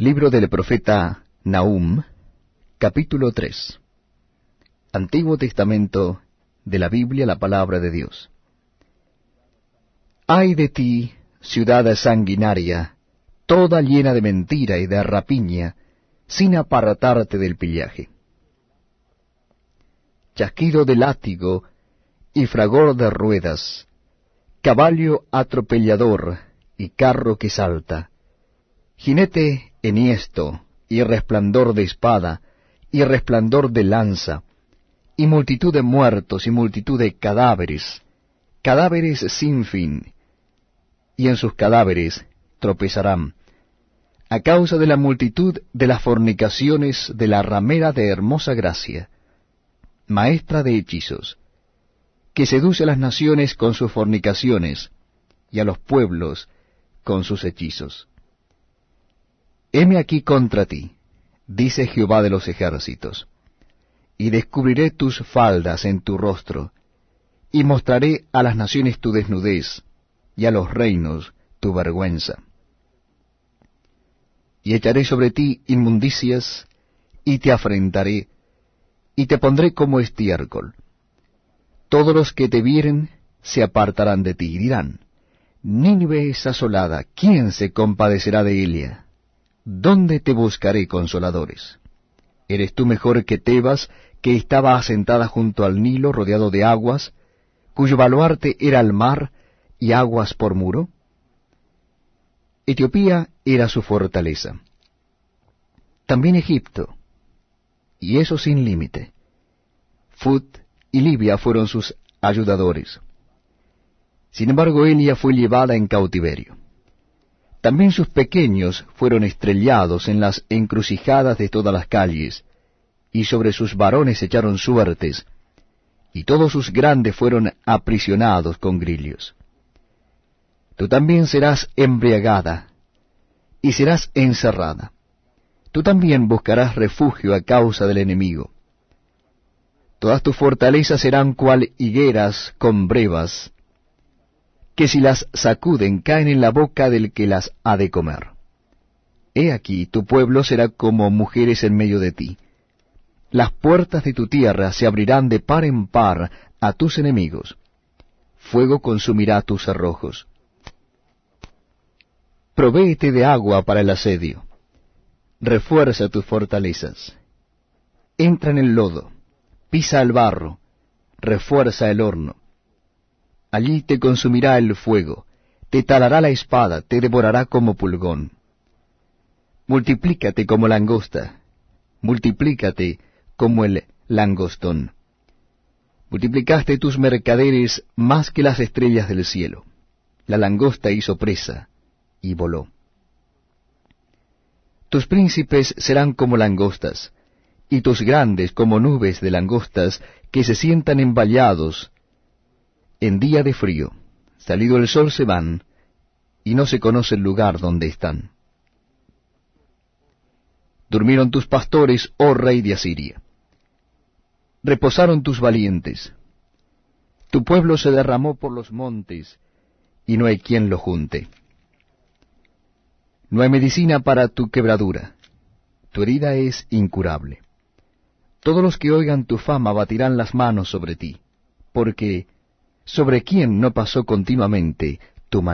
Libro del profeta Nahum, capítulo 3. Antiguo Testamento de la Biblia, la palabra de Dios. Ay de ti, ciudad sanguinaria, toda llena de mentira y de rapiña, sin apartarte del pillaje. Chasquido de látigo y fragor de ruedas, caballo atropellador y carro que salta, jinete enhiesto, y resplandor de espada, y resplandor de lanza, y multitud de muertos y multitud de cadáveres, cadáveres sin fin, y en sus cadáveres tropezarán, a causa de la multitud de las fornicaciones de la ramera de hermosa gracia, maestra de hechizos, que seduce a las naciones con sus fornicaciones, y a los pueblos con sus hechizos. Heme aquí contra ti, dice Jehová de los ejércitos, y descubriré tus faldas en tu rostro, y mostraré a las naciones tu desnudez, y a los reinos tu vergüenza. Y echaré sobre ti inmundicias, y te afrentaré, y te pondré como estiércol. Todos los que te vieren se apartarán de ti, y dirán, Nínive es asolada, ¿quién se compadecerá de ella? ¿Dónde te buscaré consoladores? ¿Eres tú mejor que Tebas, que estaba asentada junto al Nilo, rodeado de aguas, cuyo baluarte era el mar y aguas por muro? Etiopía era su fortaleza. También Egipto, y eso sin límite. Fut y Libia fueron sus ayudadores. Sin embargo, Elia fue llevada en cautiverio. También sus pequeños fueron estrellados en las encrucijadas de todas las calles, y sobre sus varones echaron suertes, y todos sus grandes fueron aprisionados con grillos. Tú también serás embriagada, y serás encerrada. Tú también buscarás refugio a causa del enemigo. Todas tus fortalezas serán cual higueras con brevas, que si las sacuden caen en la boca del que las ha de comer. He aquí, tu pueblo será como mujeres en medio de ti. Las puertas de tu tierra se abrirán de par en par a tus enemigos. Fuego consumirá tus cerrojos. Provéete de agua para el asedio. Refuerza tus fortalezas. Entra en el lodo, pisa el barro, refuerza el horno allí te consumirá el fuego, te talará la espada, te devorará como pulgón. Multiplícate como langosta, multiplícate como el langostón. Multiplicaste tus mercaderes más que las estrellas del cielo. La langosta hizo presa y voló. Tus príncipes serán como langostas, y tus grandes como nubes de langostas que se sientan emballados en día de frío, salido el sol se van, y no se conoce el lugar donde están. Durmieron tus pastores, oh rey de Asiria. Reposaron tus valientes. Tu pueblo se derramó por los montes, y no hay quien lo junte. No hay medicina para tu quebradura. Tu herida es incurable. Todos los que oigan tu fama batirán las manos sobre ti, porque ¿Sobre quién no pasó continuamente